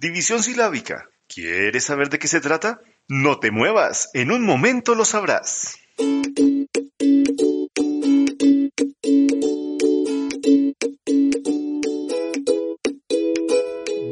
División silábica. ¿Quieres saber de qué se trata? No te muevas, en un momento lo sabrás.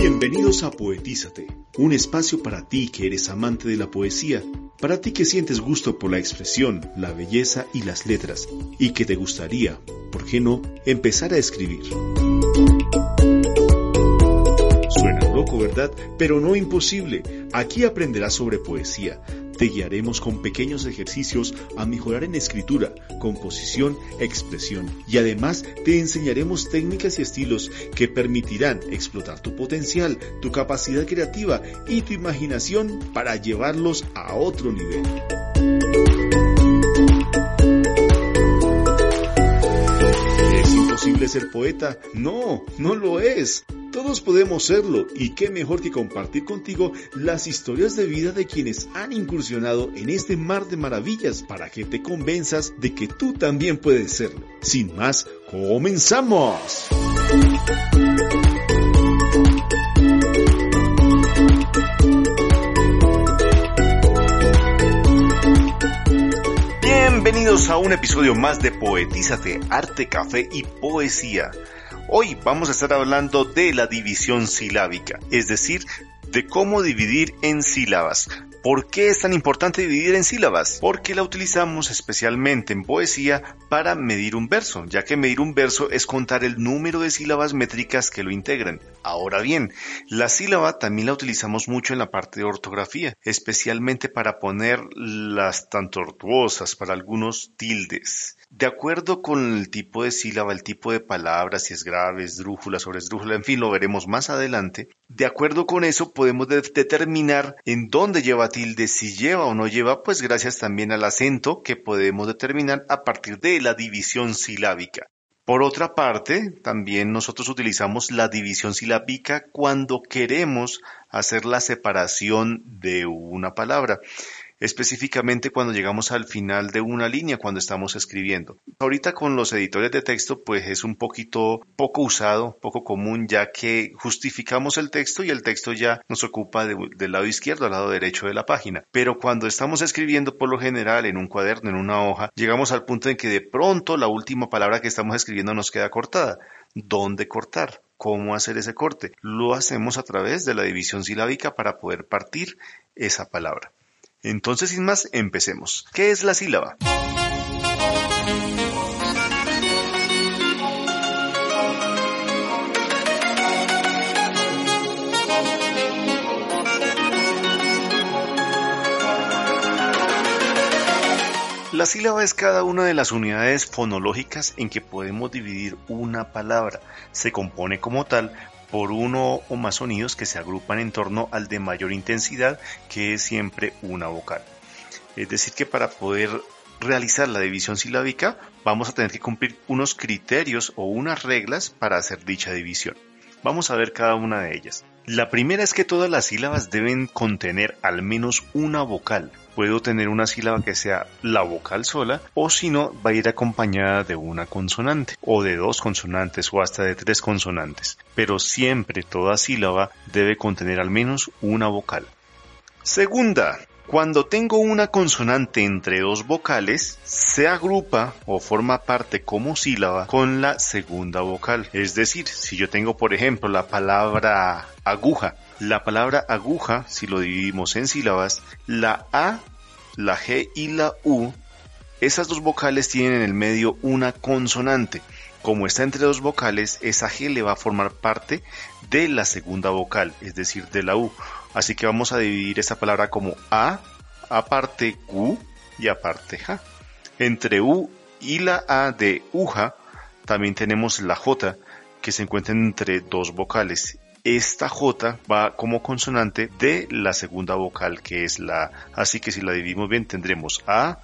Bienvenidos a Poetízate, un espacio para ti que eres amante de la poesía, para ti que sientes gusto por la expresión, la belleza y las letras, y que te gustaría, ¿por qué no?, empezar a escribir. Loco, ¿verdad? Pero no imposible. Aquí aprenderás sobre poesía. Te guiaremos con pequeños ejercicios a mejorar en escritura, composición, expresión y además te enseñaremos técnicas y estilos que permitirán explotar tu potencial, tu capacidad creativa y tu imaginación para llevarlos a otro nivel. ¿Es imposible ser poeta? No, no lo es. Todos podemos serlo y qué mejor que compartir contigo las historias de vida de quienes han incursionado en este mar de maravillas para que te convenzas de que tú también puedes serlo. Sin más, comenzamos. Bienvenidos a un episodio más de Poetízate, Arte, Café y Poesía. Hoy vamos a estar hablando de la división silábica, es decir, de cómo dividir en sílabas. ¿Por qué es tan importante dividir en sílabas? Porque la utilizamos especialmente en poesía para medir un verso, ya que medir un verso es contar el número de sílabas métricas que lo integran. Ahora bien, la sílaba también la utilizamos mucho en la parte de ortografía, especialmente para poner las tan tortuosas para algunos tildes. De acuerdo con el tipo de sílaba, el tipo de palabra, si es grave, esdrújula, sobresdrújula, en fin, lo veremos más adelante. De acuerdo con eso podemos determinar en dónde lleva tilde, si lleva o no lleva, pues gracias también al acento que podemos determinar a partir de la división silábica. Por otra parte, también nosotros utilizamos la división silábica cuando queremos hacer la separación de una palabra específicamente cuando llegamos al final de una línea cuando estamos escribiendo. Ahorita con los editores de texto pues es un poquito poco usado, poco común ya que justificamos el texto y el texto ya nos ocupa del lado izquierdo al lado derecho de la página. Pero cuando estamos escribiendo por lo general en un cuaderno, en una hoja, llegamos al punto en que de pronto la última palabra que estamos escribiendo nos queda cortada. ¿Dónde cortar? ¿Cómo hacer ese corte? Lo hacemos a través de la división silábica para poder partir esa palabra. Entonces, sin más, empecemos. ¿Qué es la sílaba? La sílaba es cada una de las unidades fonológicas en que podemos dividir una palabra. Se compone como tal por uno o más sonidos que se agrupan en torno al de mayor intensidad, que es siempre una vocal. Es decir, que para poder realizar la división silábica vamos a tener que cumplir unos criterios o unas reglas para hacer dicha división. Vamos a ver cada una de ellas. La primera es que todas las sílabas deben contener al menos una vocal. Puedo tener una sílaba que sea la vocal sola o si no va a ir acompañada de una consonante o de dos consonantes o hasta de tres consonantes. Pero siempre toda sílaba debe contener al menos una vocal. Segunda, cuando tengo una consonante entre dos vocales, se agrupa o forma parte como sílaba con la segunda vocal. Es decir, si yo tengo por ejemplo la palabra aguja, la palabra aguja, si lo dividimos en sílabas, la A, la G y la U, esas dos vocales tienen en el medio una consonante. Como está entre dos vocales, esa G le va a formar parte de la segunda vocal, es decir, de la U. Así que vamos a dividir esta palabra como A, aparte Q y aparte J. Entre U y la A de UJA también tenemos la J que se encuentra entre dos vocales esta J va como consonante de la segunda vocal que es la A. Así que si la dividimos bien tendremos A,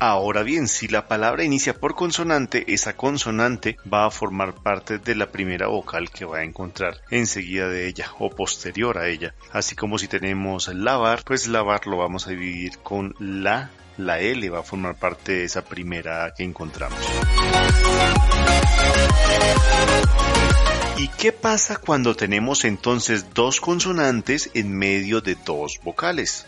Ahora bien, si la palabra inicia por consonante, esa consonante va a formar parte de la primera vocal que va a encontrar enseguida de ella o posterior a ella. Así como si tenemos lavar, pues lavar lo vamos a dividir con la la L va a formar parte de esa primera que encontramos. ¿Y qué pasa cuando tenemos entonces dos consonantes en medio de dos vocales?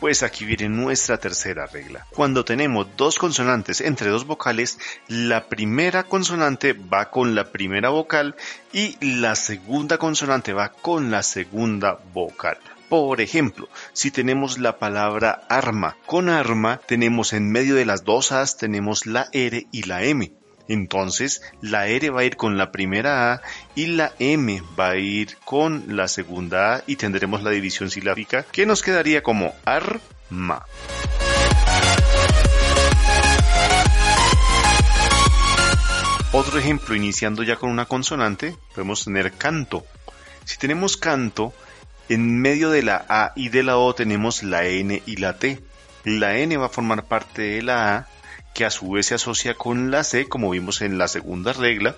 Pues aquí viene nuestra tercera regla. Cuando tenemos dos consonantes entre dos vocales, la primera consonante va con la primera vocal y la segunda consonante va con la segunda vocal. Por ejemplo, si tenemos la palabra arma, con arma tenemos en medio de las dos A's tenemos la R y la M. Entonces, la R va a ir con la primera A y la M va a ir con la segunda A y tendremos la división silábica que nos quedaría como arma. Otro ejemplo, iniciando ya con una consonante, podemos tener canto. Si tenemos canto, en medio de la A y de la O tenemos la N y la T. La N va a formar parte de la A, que a su vez se asocia con la C, como vimos en la segunda regla.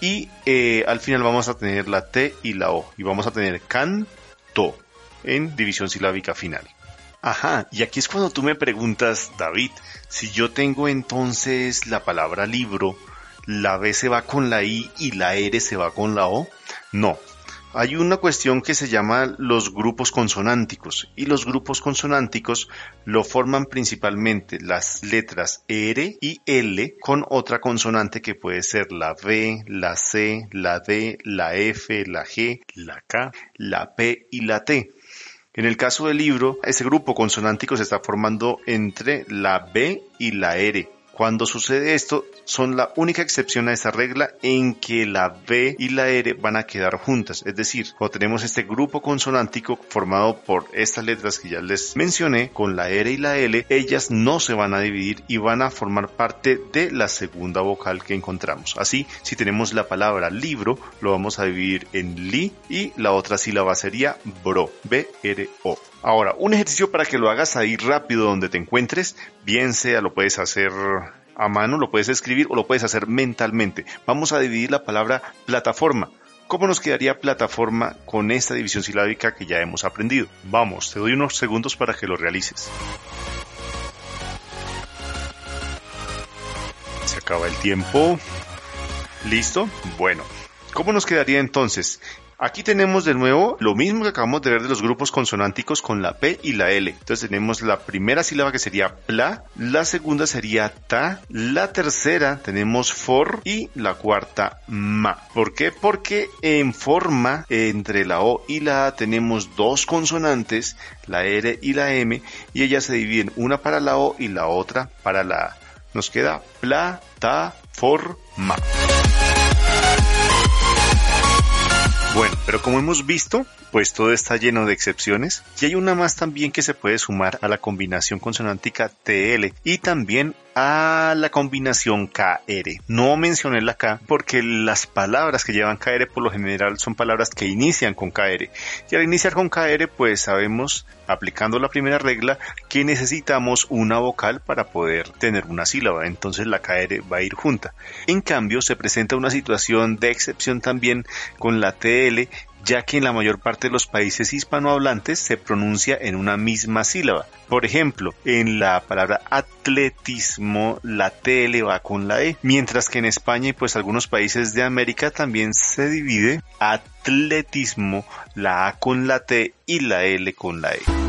Y eh, al final vamos a tener la T y la O. Y vamos a tener canto en división silábica final. Ajá, y aquí es cuando tú me preguntas, David, si yo tengo entonces la palabra libro, la B se va con la I y la R se va con la O. No, hay una cuestión que se llama los grupos consonánticos y los grupos consonánticos lo forman principalmente las letras R y L con otra consonante que puede ser la B, la C, la D, la F, la G, la K, la P y la T. En el caso del libro, ese grupo consonántico se está formando entre la B y la R cuando sucede esto, son la única excepción a esa regla en que la B y la R van a quedar juntas. Es decir, cuando tenemos este grupo consonántico formado por estas letras que ya les mencioné, con la R y la L, ellas no se van a dividir y van a formar parte de la segunda vocal que encontramos. Así, si tenemos la palabra libro, lo vamos a dividir en li y la otra sílaba sería bro, B-R-O. Ahora, un ejercicio para que lo hagas ahí rápido donde te encuentres, bien sea lo puedes hacer a mano, lo puedes escribir o lo puedes hacer mentalmente. Vamos a dividir la palabra plataforma. ¿Cómo nos quedaría plataforma con esta división silábica que ya hemos aprendido? Vamos, te doy unos segundos para que lo realices. Se acaba el tiempo. ¿Listo? Bueno, ¿cómo nos quedaría entonces? Aquí tenemos de nuevo lo mismo que acabamos de ver de los grupos consonánticos con la P y la L. Entonces tenemos la primera sílaba que sería pla, la segunda sería ta, la tercera tenemos for y la cuarta ma. ¿Por qué? Porque en forma entre la O y la A tenemos dos consonantes, la R y la M, y ellas se dividen una para la O y la otra para la A. Nos queda pla, ta, for, ma. Bueno, pero como hemos visto, pues todo está lleno de excepciones y hay una más también que se puede sumar a la combinación consonántica TL y también a la combinación KR. No mencioné la K porque las palabras que llevan KR por lo general son palabras que inician con KR. Y al iniciar con KR pues sabemos, aplicando la primera regla, que necesitamos una vocal para poder tener una sílaba. Entonces la KR va a ir junta. En cambio se presenta una situación de excepción también con la TL ya que en la mayor parte de los países hispanohablantes se pronuncia en una misma sílaba. Por ejemplo, en la palabra atletismo la T va con la E, mientras que en España y pues algunos países de América también se divide atletismo la A con la T y la L con la E.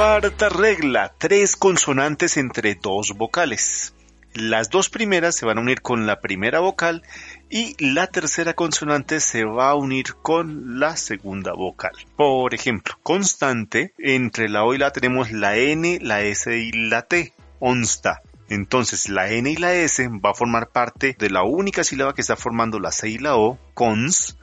Cuarta regla, tres consonantes entre dos vocales. Las dos primeras se van a unir con la primera vocal y la tercera consonante se va a unir con la segunda vocal. Por ejemplo, constante, entre la O y la tenemos la N, la S y la T. Onsta. Entonces la N y la S va a formar parte de la única sílaba que está formando la C y la O, cons,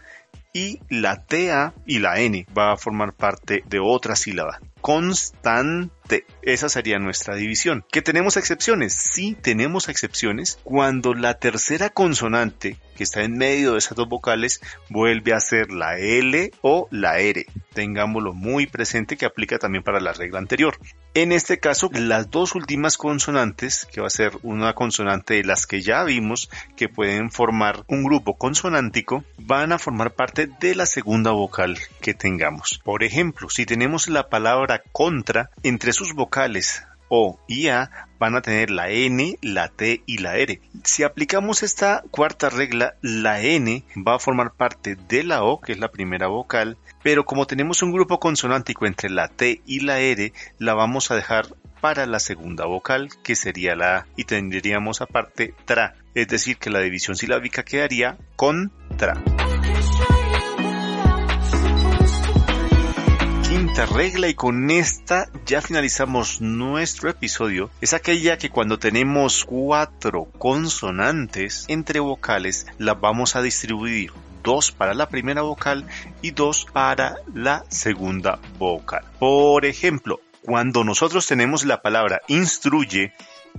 y la TA y la N va a formar parte de otra sílaba. Constante. Esa sería nuestra división. ¿Que tenemos excepciones? Sí, tenemos excepciones cuando la tercera consonante que está en medio de esas dos vocales vuelve a ser la L o la R. Tengámoslo muy presente que aplica también para la regla anterior. En este caso, las dos últimas consonantes, que va a ser una consonante de las que ya vimos que pueden formar un grupo consonántico, van a formar parte de la segunda vocal tengamos. Por ejemplo, si tenemos la palabra contra, entre sus vocales o y A van a tener la N, la T y la R. Si aplicamos esta cuarta regla, la N va a formar parte de la O, que es la primera vocal, pero como tenemos un grupo consonántico entre la T y la R, la vamos a dejar para la segunda vocal, que sería la A, y tendríamos aparte tra, es decir, que la división silábica quedaría contra. regla y con esta ya finalizamos nuestro episodio es aquella que cuando tenemos cuatro consonantes entre vocales las vamos a distribuir dos para la primera vocal y dos para la segunda vocal. Por ejemplo, cuando nosotros tenemos la palabra instruye,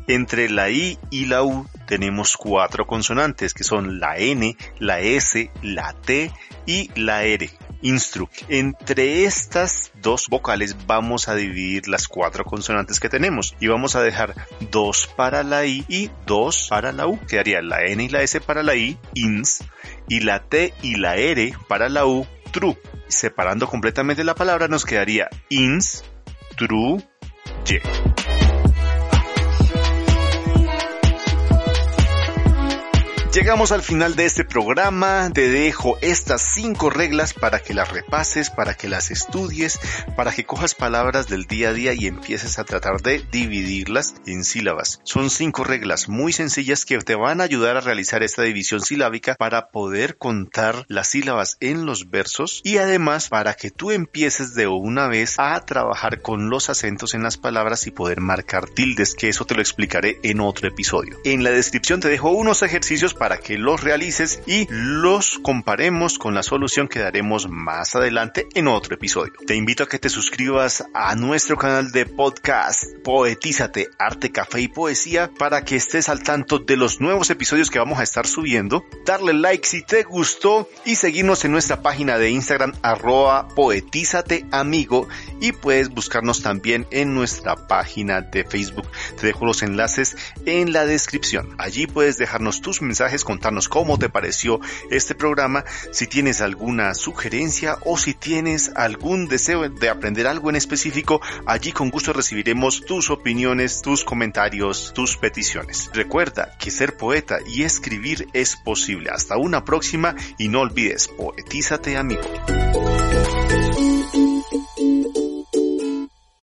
entre la I y la U tenemos cuatro consonantes que son la N, la S, la T y la R instru. Entre estas dos vocales vamos a dividir las cuatro consonantes que tenemos y vamos a dejar dos para la I y dos para la U. Quedaría la N y la S para la I, ins, y la T y la R para la U, true. Separando completamente la palabra nos quedaría ins, true, y. Llegamos al final de este programa, te dejo estas cinco reglas para que las repases, para que las estudies, para que cojas palabras del día a día y empieces a tratar de dividirlas en sílabas. Son cinco reglas muy sencillas que te van a ayudar a realizar esta división silábica para poder contar las sílabas en los versos y además para que tú empieces de una vez a trabajar con los acentos en las palabras y poder marcar tildes, que eso te lo explicaré en otro episodio. En la descripción te dejo unos ejercicios para para que los realices y los comparemos con la solución que daremos más adelante en otro episodio. Te invito a que te suscribas a nuestro canal de podcast Poetízate, Arte, Café y Poesía para que estés al tanto de los nuevos episodios que vamos a estar subiendo. Darle like si te gustó y seguirnos en nuestra página de Instagram arroba poetízate amigo y puedes buscarnos también en nuestra página de Facebook. Te dejo los enlaces en la descripción. Allí puedes dejarnos tus contarnos cómo te pareció este programa, si tienes alguna sugerencia o si tienes algún deseo de aprender algo en específico, allí con gusto recibiremos tus opiniones, tus comentarios, tus peticiones. Recuerda que ser poeta y escribir es posible. Hasta una próxima y no olvides, poetízate amigo.